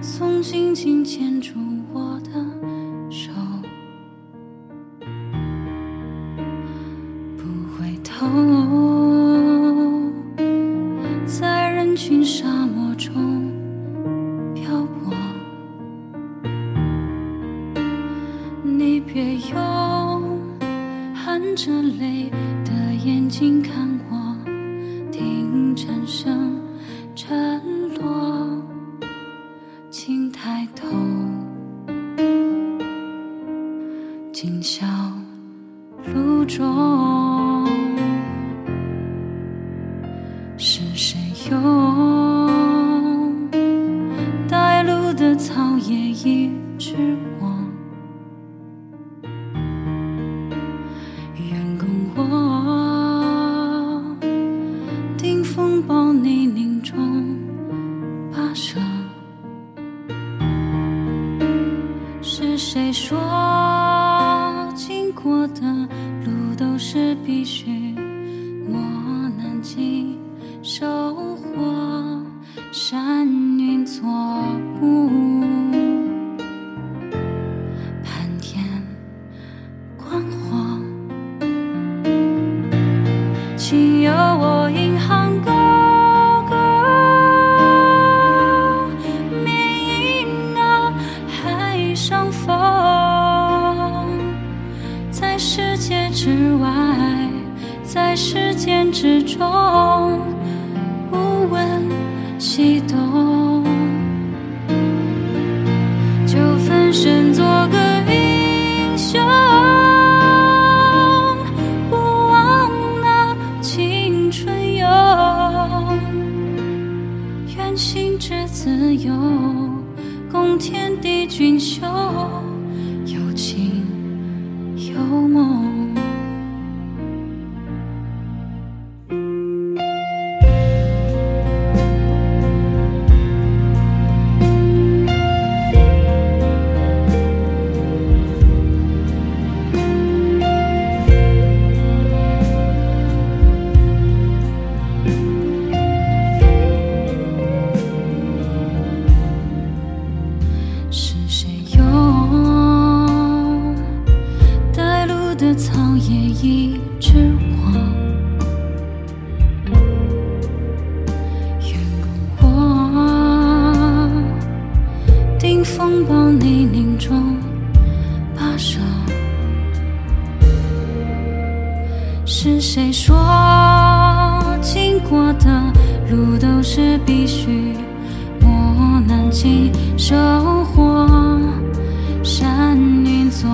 总紧紧牵住我的手不回头在人群沙漠中漂泊。你别用含着泪的眼睛看我听蝉声中是谁用带路的草叶医治我？愿共我顶风暴泥泞云作幕，盘天观火。请由我引吭高歌，缅因那海上风，在世界之外，在时间之中，无问共天地俊秀，有情有梦。泥泞中跋涉。是谁说经过的路都是必须磨难经收获？山云作